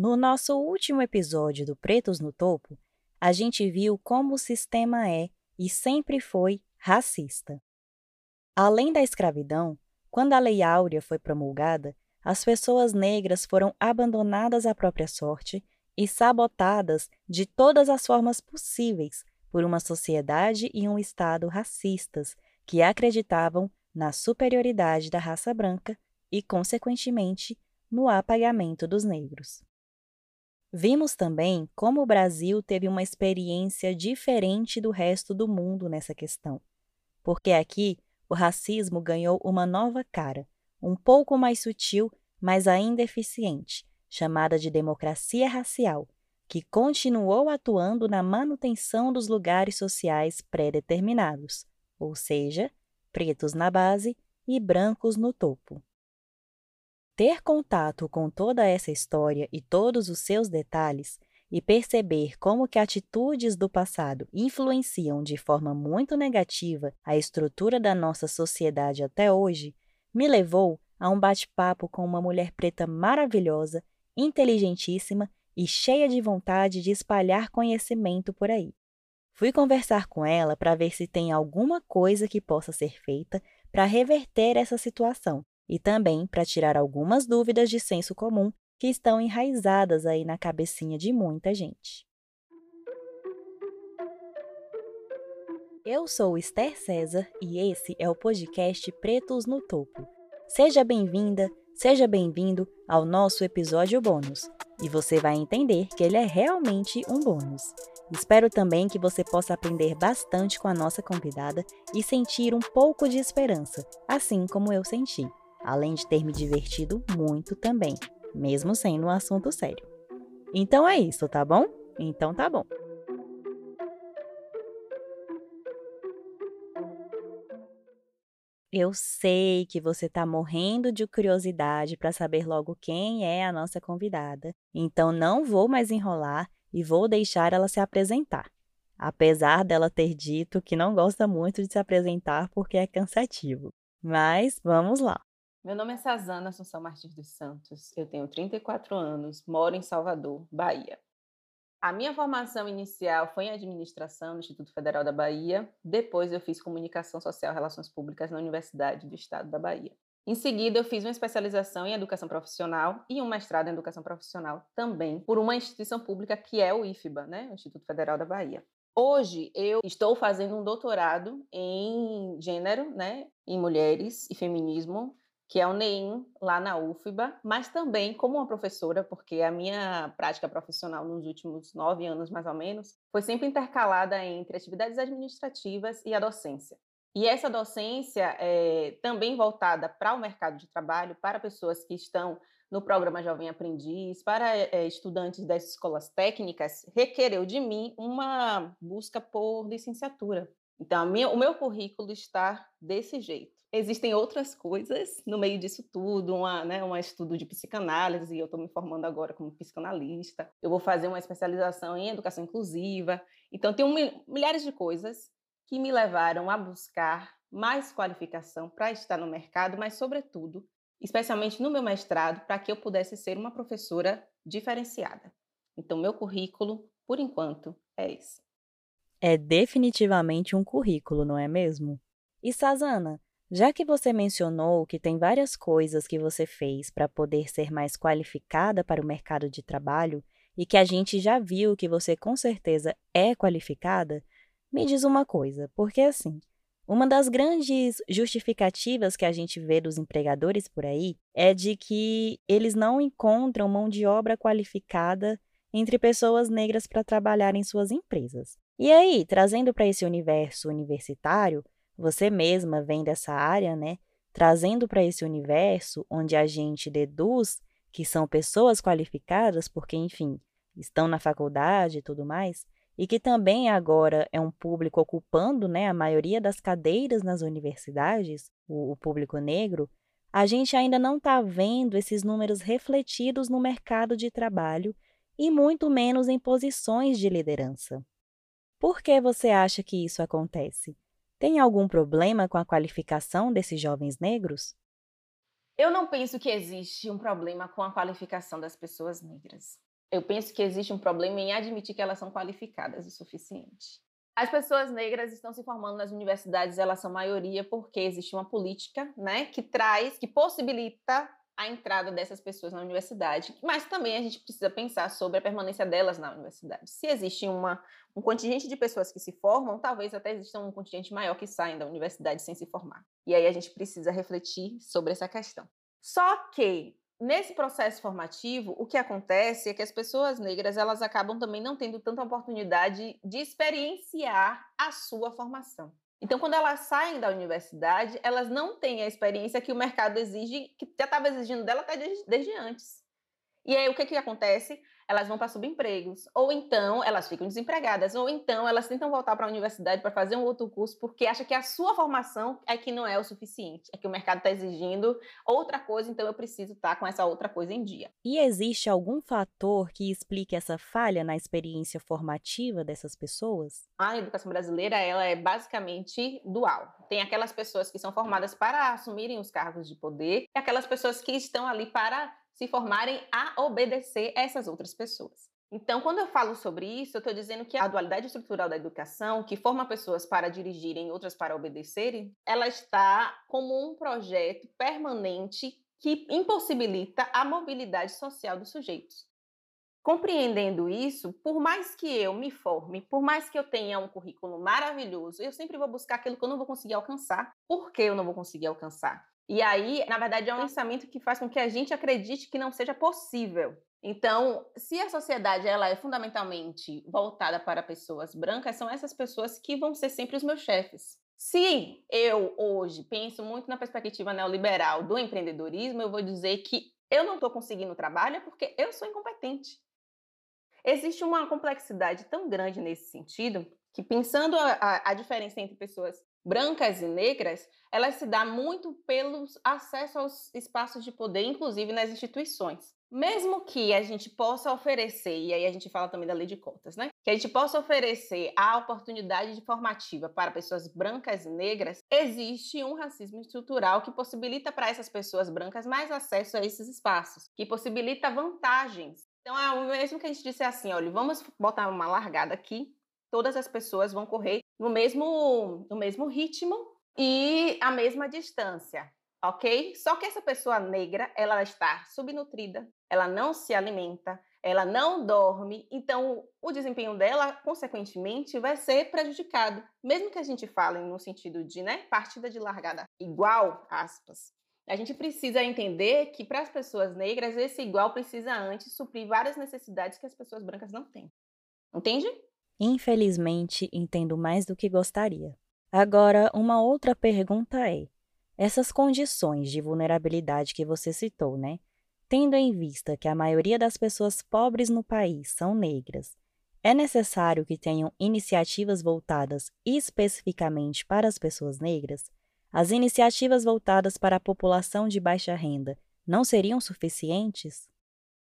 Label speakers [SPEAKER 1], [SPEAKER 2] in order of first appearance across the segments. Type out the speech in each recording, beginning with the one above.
[SPEAKER 1] No nosso último episódio do Pretos no Topo, a gente viu como o sistema é e sempre foi racista. Além da escravidão, quando a Lei Áurea foi promulgada, as pessoas negras foram abandonadas à própria sorte e sabotadas de todas as formas possíveis por uma sociedade e um Estado racistas que acreditavam na superioridade da raça branca e, consequentemente, no apagamento dos negros. Vimos também como o Brasil teve uma experiência diferente do resto do mundo nessa questão, porque aqui o racismo ganhou uma nova cara, um pouco mais sutil, mas ainda eficiente, chamada de democracia racial, que continuou atuando na manutenção dos lugares sociais pré-determinados, ou seja, pretos na base e brancos no topo. Ter contato com toda essa história e todos os seus detalhes e perceber como que atitudes do passado influenciam de forma muito negativa a estrutura da nossa sociedade até hoje, me levou a um bate-papo com uma mulher preta maravilhosa inteligentíssima e cheia de vontade de espalhar conhecimento por aí. Fui conversar com ela para ver se tem alguma coisa que possa ser feita para reverter essa situação e também para tirar algumas dúvidas de senso comum que estão enraizadas aí na cabecinha de muita gente. Eu sou Esther César e esse é o podcast Pretos no Topo. Seja bem-vinda, Seja bem-vindo ao nosso episódio bônus, e você vai entender que ele é realmente um bônus. Espero também que você possa aprender bastante com a nossa convidada e sentir um pouco de esperança, assim como eu senti, além de ter me divertido muito também, mesmo sendo um assunto sério. Então é isso, tá bom? Então tá bom. Eu sei que você está morrendo de curiosidade para saber logo quem é a nossa convidada, então não vou mais enrolar e vou deixar ela se apresentar. Apesar dela ter dito que não gosta muito de se apresentar porque é cansativo. Mas vamos lá.
[SPEAKER 2] Meu nome é Sazana Assunção Martins dos Santos, eu tenho 34 anos, moro em Salvador, Bahia. A minha formação inicial foi em administração no Instituto Federal da Bahia. Depois eu fiz comunicação social e relações públicas na Universidade do Estado da Bahia. Em seguida, eu fiz uma especialização em educação profissional e um mestrado em educação profissional também por uma instituição pública que é o IFBA, né, o Instituto Federal da Bahia. Hoje eu estou fazendo um doutorado em gênero, né, em mulheres e feminismo que é o NEIM, lá na UFBA, mas também como uma professora, porque a minha prática profissional nos últimos nove anos, mais ou menos, foi sempre intercalada entre atividades administrativas e a docência. E essa docência é também voltada para o mercado de trabalho, para pessoas que estão no programa Jovem Aprendiz, para é, estudantes das escolas técnicas, requereu de mim uma busca por licenciatura. Então, minha, o meu currículo está desse jeito existem outras coisas no meio disso tudo, uma, né, um estudo de psicanálise, eu estou me formando agora como psicanalista. Eu vou fazer uma especialização em educação inclusiva. Então, tem um, milhares de coisas que me levaram a buscar mais qualificação para estar no mercado, mas, sobretudo, especialmente no meu mestrado, para que eu pudesse ser uma professora diferenciada. Então, meu currículo, por enquanto, é esse.
[SPEAKER 1] É definitivamente um currículo, não é mesmo? E Sazana, já que você mencionou que tem várias coisas que você fez para poder ser mais qualificada para o mercado de trabalho e que a gente já viu que você com certeza é qualificada, me diz uma coisa, porque assim, uma das grandes justificativas que a gente vê dos empregadores por aí é de que eles não encontram mão de obra qualificada entre pessoas negras para trabalhar em suas empresas. E aí, trazendo para esse universo universitário, você mesma vem dessa área, né? Trazendo para esse universo onde a gente deduz que são pessoas qualificadas, porque, enfim, estão na faculdade e tudo mais, e que também agora é um público ocupando né, a maioria das cadeiras nas universidades, o, o público negro, a gente ainda não está vendo esses números refletidos no mercado de trabalho e muito menos em posições de liderança. Por que você acha que isso acontece? Tem algum problema com a qualificação desses jovens negros?
[SPEAKER 2] Eu não penso que existe um problema com a qualificação das pessoas negras. Eu penso que existe um problema em admitir que elas são qualificadas o suficiente. As pessoas negras estão se formando nas universidades, elas são maioria porque existe uma política, né, que traz, que possibilita a entrada dessas pessoas na universidade, mas também a gente precisa pensar sobre a permanência delas na universidade. Se existe uma, um contingente de pessoas que se formam, talvez até exista um contingente maior que saem da universidade sem se formar. E aí a gente precisa refletir sobre essa questão. Só que nesse processo formativo, o que acontece é que as pessoas negras elas acabam também não tendo tanta oportunidade de experienciar a sua formação. Então, quando elas saem da universidade, elas não têm a experiência que o mercado exige, que já estava exigindo dela até desde, desde antes. E aí, o que, que acontece? Elas vão para subempregos, ou então elas ficam desempregadas, ou então elas tentam voltar para a universidade para fazer um outro curso porque acha que a sua formação é que não é o suficiente, é que o mercado está exigindo outra coisa, então eu preciso estar tá com essa outra coisa em dia.
[SPEAKER 1] E existe algum fator que explique essa falha na experiência formativa dessas pessoas?
[SPEAKER 2] A educação brasileira ela é basicamente dual. Tem aquelas pessoas que são formadas para assumirem os cargos de poder e aquelas pessoas que estão ali para se formarem a obedecer essas outras pessoas. Então, quando eu falo sobre isso, eu estou dizendo que a dualidade estrutural da educação, que forma pessoas para dirigirem e outras para obedecerem, ela está como um projeto permanente que impossibilita a mobilidade social dos sujeitos. Compreendendo isso, por mais que eu me forme, por mais que eu tenha um currículo maravilhoso, eu sempre vou buscar aquilo que eu não vou conseguir alcançar. Por que eu não vou conseguir alcançar? E aí, na verdade, é um pensamento que faz com que a gente acredite que não seja possível. Então, se a sociedade ela é fundamentalmente voltada para pessoas brancas, são essas pessoas que vão ser sempre os meus chefes. Se eu hoje penso muito na perspectiva neoliberal do empreendedorismo, eu vou dizer que eu não estou conseguindo trabalho porque eu sou incompetente. Existe uma complexidade tão grande nesse sentido que, pensando a, a, a diferença entre pessoas brancas e negras, ela se dá muito pelo acesso aos espaços de poder, inclusive nas instituições. Mesmo que a gente possa oferecer, e aí a gente fala também da lei de cotas, né? Que a gente possa oferecer a oportunidade formativa para pessoas brancas e negras, existe um racismo estrutural que possibilita para essas pessoas brancas mais acesso a esses espaços, que possibilita vantagens. Então é o mesmo que a gente disse assim, olha, vamos botar uma largada aqui, todas as pessoas vão correr no mesmo, no mesmo ritmo e a mesma distância, ok? Só que essa pessoa negra, ela está subnutrida, ela não se alimenta, ela não dorme, então o desempenho dela, consequentemente, vai ser prejudicado. Mesmo que a gente fale no sentido de, né, partida de largada igual, aspas, a gente precisa entender que para as pessoas negras esse igual precisa antes suprir várias necessidades que as pessoas brancas não têm. Entende?
[SPEAKER 1] Infelizmente, entendo mais do que gostaria. Agora, uma outra pergunta é: essas condições de vulnerabilidade que você citou, né? Tendo em vista que a maioria das pessoas pobres no país são negras, é necessário que tenham iniciativas voltadas especificamente para as pessoas negras? As iniciativas voltadas para a população de baixa renda não seriam suficientes?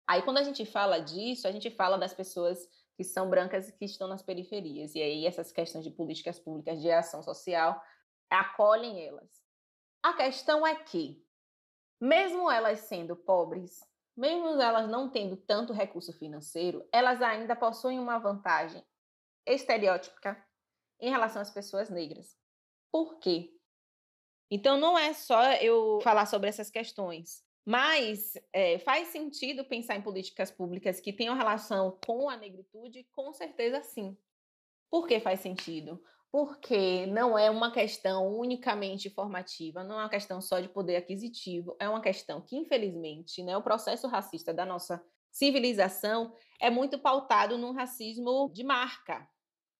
[SPEAKER 2] Aí, quando a gente fala disso, a gente fala das pessoas que são brancas e que estão nas periferias. E aí essas questões de políticas públicas de ação social acolhem elas. A questão é que, mesmo elas sendo pobres, mesmo elas não tendo tanto recurso financeiro, elas ainda possuem uma vantagem estereótipa em relação às pessoas negras. Por quê? Então não é só eu falar sobre essas questões. Mas é, faz sentido pensar em políticas públicas que tenham relação com a negritude? Com certeza sim. Por que faz sentido? Porque não é uma questão unicamente formativa, não é uma questão só de poder aquisitivo, é uma questão que, infelizmente, né, o processo racista da nossa civilização é muito pautado num racismo de marca.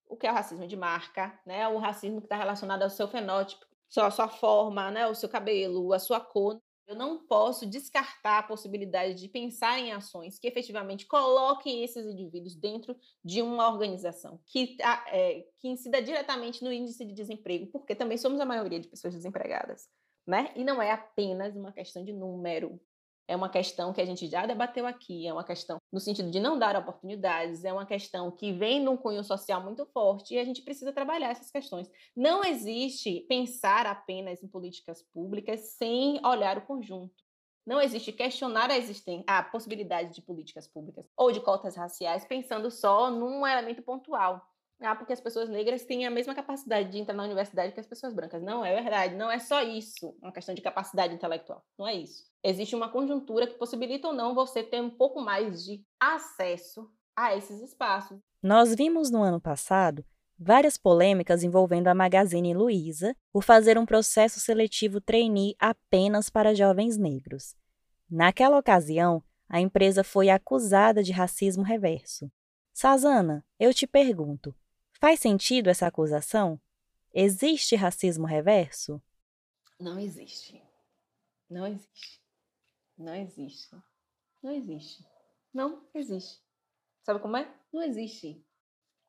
[SPEAKER 2] O que é o racismo de marca? Né? O racismo que está relacionado ao seu fenótipo, sua, sua forma, né? o seu cabelo, a sua cor. Eu não posso descartar a possibilidade de pensar em ações que efetivamente coloquem esses indivíduos dentro de uma organização que, é, que incida diretamente no índice de desemprego, porque também somos a maioria de pessoas desempregadas. Né? E não é apenas uma questão de número, é uma questão que a gente já debateu aqui, é uma questão no sentido de não dar oportunidades, é uma questão que vem num cunho social muito forte e a gente precisa trabalhar essas questões. Não existe pensar apenas em políticas públicas sem olhar o conjunto. Não existe questionar a, existência, a possibilidade de políticas públicas ou de cotas raciais pensando só num elemento pontual. Ah, porque as pessoas negras têm a mesma capacidade de entrar na universidade que as pessoas brancas. Não é verdade, não é só isso, uma questão de capacidade intelectual. Não é isso. Existe uma conjuntura que possibilita ou não você ter um pouco mais de acesso a esses espaços.
[SPEAKER 1] Nós vimos no ano passado várias polêmicas envolvendo a Magazine Luiza por fazer um processo seletivo trainee apenas para jovens negros. Naquela ocasião, a empresa foi acusada de racismo reverso. Sazana, eu te pergunto, faz sentido essa acusação? Existe racismo reverso?
[SPEAKER 2] Não existe. Não existe. Não existe. Não existe. Não existe. Sabe como é? Não existe.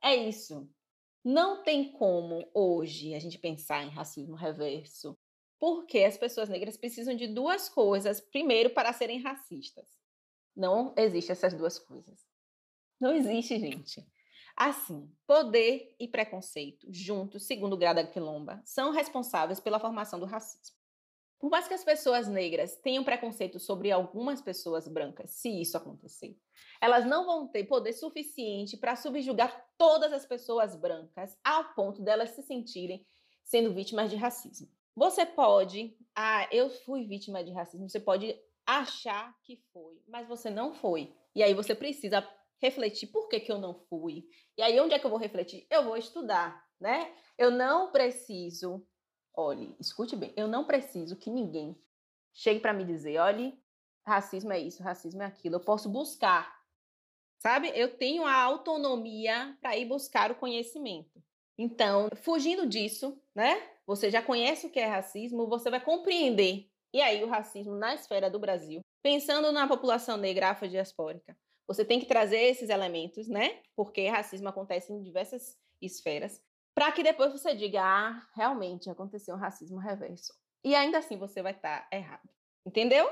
[SPEAKER 2] É isso. Não tem como hoje a gente pensar em racismo reverso, porque as pessoas negras precisam de duas coisas, primeiro, para serem racistas. Não existe essas duas coisas. Não existe, gente. Assim, poder e preconceito, juntos, segundo o grau da quilomba, são responsáveis pela formação do racismo. Por mais que as pessoas negras tenham preconceito sobre algumas pessoas brancas, se isso acontecer, elas não vão ter poder suficiente para subjugar todas as pessoas brancas ao ponto delas se sentirem sendo vítimas de racismo. Você pode, ah, eu fui vítima de racismo, você pode achar que foi, mas você não foi. E aí você precisa refletir por que, que eu não fui. E aí onde é que eu vou refletir? Eu vou estudar, né? Eu não preciso Olhe, escute bem, eu não preciso que ninguém chegue para me dizer, olhe, racismo é isso, racismo é aquilo. Eu posso buscar, sabe? Eu tenho a autonomia para ir buscar o conhecimento. Então, fugindo disso, né? Você já conhece o que é racismo, você vai compreender. E aí, o racismo na esfera do Brasil, pensando na população negra afrodiaspórica, você tem que trazer esses elementos, né? Porque racismo acontece em diversas esferas para que depois você diga, ah, realmente aconteceu um racismo reverso. E ainda assim você vai estar tá errado. Entendeu?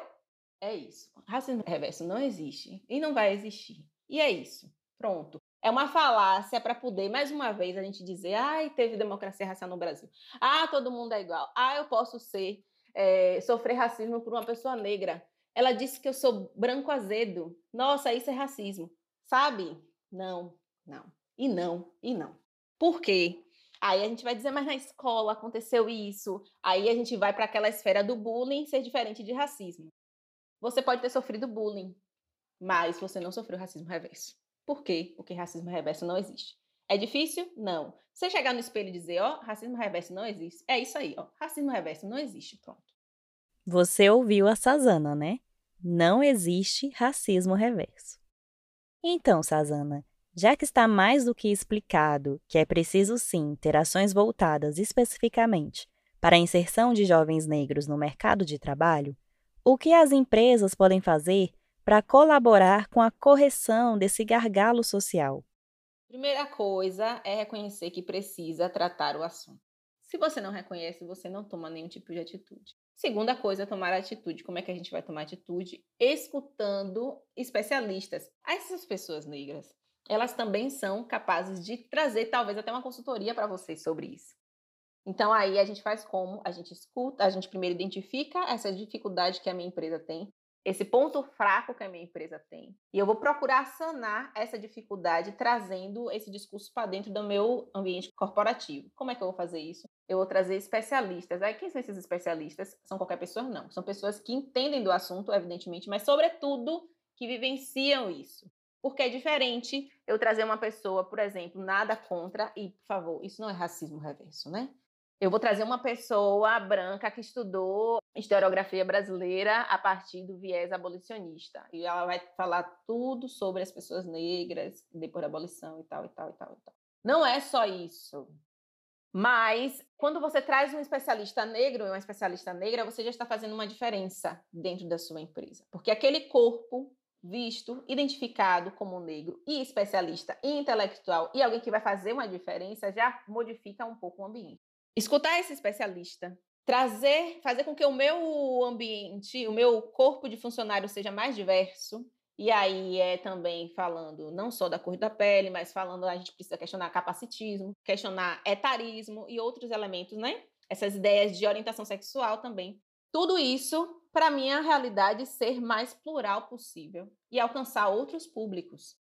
[SPEAKER 2] É isso. Racismo reverso não existe e não vai existir. E é isso. Pronto. É uma falácia para poder, mais uma vez, a gente dizer: ai, teve democracia racial no Brasil. Ah, todo mundo é igual. Ah, eu posso ser, é, sofrer racismo por uma pessoa negra. Ela disse que eu sou branco azedo. Nossa, isso é racismo. Sabe? Não, não. E não, e não. Por quê? Aí a gente vai dizer, mas na escola aconteceu isso. Aí a gente vai para aquela esfera do bullying ser diferente de racismo. Você pode ter sofrido bullying, mas você não sofreu racismo reverso. Por quê? Porque racismo reverso não existe. É difícil? Não. Você chegar no espelho e dizer, ó, oh, racismo reverso não existe. É isso aí, ó. Racismo reverso não existe, pronto.
[SPEAKER 1] Você ouviu a Sazana, né? Não existe racismo reverso. Então, Sazana, já que está mais do que explicado que é preciso sim ter ações voltadas especificamente para a inserção de jovens negros no mercado de trabalho, o que as empresas podem fazer para colaborar com a correção desse gargalo social?
[SPEAKER 2] Primeira coisa é reconhecer que precisa tratar o assunto. Se você não reconhece, você não toma nenhum tipo de atitude. Segunda coisa é tomar atitude. Como é que a gente vai tomar atitude? Escutando especialistas. Essas pessoas negras, elas também são capazes de trazer talvez até uma consultoria para vocês sobre isso. Então aí a gente faz como? A gente escuta, a gente primeiro identifica essa dificuldade que a minha empresa tem, esse ponto fraco que a minha empresa tem. E eu vou procurar sanar essa dificuldade trazendo esse discurso para dentro do meu ambiente corporativo. Como é que eu vou fazer isso? Eu vou trazer especialistas. Aí quem são esses especialistas? São qualquer pessoa não. São pessoas que entendem do assunto, evidentemente, mas sobretudo que vivenciam isso. Porque é diferente eu trazer uma pessoa, por exemplo, nada contra, e, por favor, isso não é racismo reverso, né? Eu vou trazer uma pessoa branca que estudou historiografia brasileira a partir do viés abolicionista. E ela vai falar tudo sobre as pessoas negras depois da abolição e tal, e tal, e tal, e tal. Não é só isso. Mas quando você traz um especialista negro e uma especialista negra, você já está fazendo uma diferença dentro da sua empresa. Porque aquele corpo visto, identificado como negro e especialista e intelectual e alguém que vai fazer uma diferença, já modifica um pouco o ambiente. Escutar esse especialista, trazer, fazer com que o meu ambiente, o meu corpo de funcionário seja mais diverso. E aí é também falando não só da cor da pele, mas falando a gente precisa questionar capacitismo, questionar etarismo e outros elementos, né? Essas ideias de orientação sexual também. Tudo isso para minha realidade ser mais plural possível e alcançar outros públicos.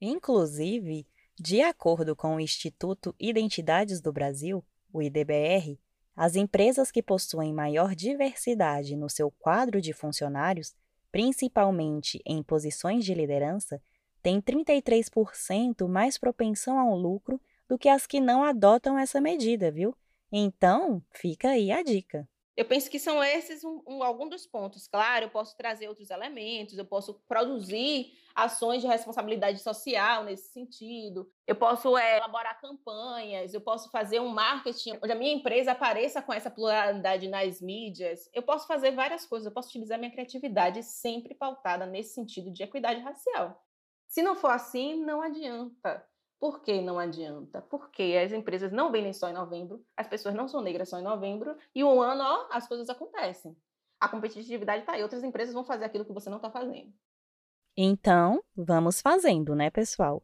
[SPEAKER 1] Inclusive, de acordo com o Instituto Identidades do Brasil, o IDBR, as empresas que possuem maior diversidade no seu quadro de funcionários, principalmente em posições de liderança, têm 33% mais propensão ao lucro do que as que não adotam essa medida, viu? Então, fica aí a dica.
[SPEAKER 2] Eu penso que são esses um, um, alguns dos pontos. Claro, eu posso trazer outros elementos, eu posso produzir ações de responsabilidade social nesse sentido, eu posso é, elaborar campanhas, eu posso fazer um marketing onde a minha empresa apareça com essa pluralidade nas mídias. Eu posso fazer várias coisas, eu posso utilizar minha criatividade sempre pautada nesse sentido de equidade racial. Se não for assim, não adianta. Por que não adianta? Porque as empresas não vendem só em novembro, as pessoas não são negras só em novembro, e um ano, ó, as coisas acontecem. A competitividade está aí, outras empresas vão fazer aquilo que você não está fazendo.
[SPEAKER 1] Então, vamos fazendo, né, pessoal?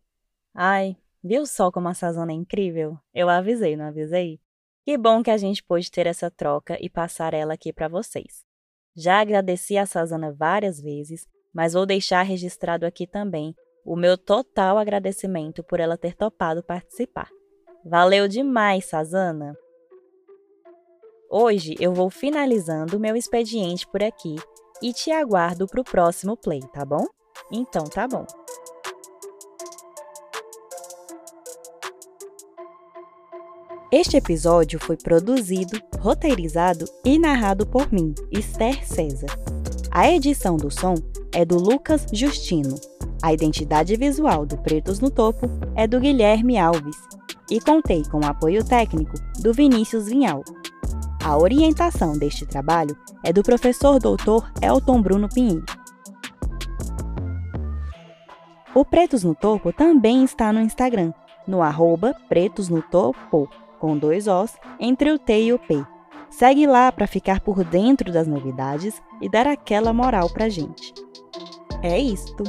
[SPEAKER 1] Ai, viu só como a Sazana é incrível? Eu avisei, não avisei? Que bom que a gente pôde ter essa troca e passar ela aqui para vocês. Já agradeci a Sazana várias vezes, mas vou deixar registrado aqui também o meu total agradecimento por ela ter topado participar. Valeu demais, Sazana! Hoje eu vou finalizando meu expediente por aqui e te aguardo para o próximo play, tá bom? Então tá bom. Este episódio foi produzido, roteirizado e narrado por mim, Esther César. A edição do som é do Lucas Justino. A identidade visual do Pretos no Topo é do Guilherme Alves e contei com o apoio técnico do Vinícius Vinhal. A orientação deste trabalho é do professor doutor Elton Bruno Pinheiro. O Pretos no Topo também está no Instagram, no arroba Pretos no Topo, com dois Os, entre o T e o P. Segue lá para ficar por dentro das novidades e dar aquela moral pra gente. É isto!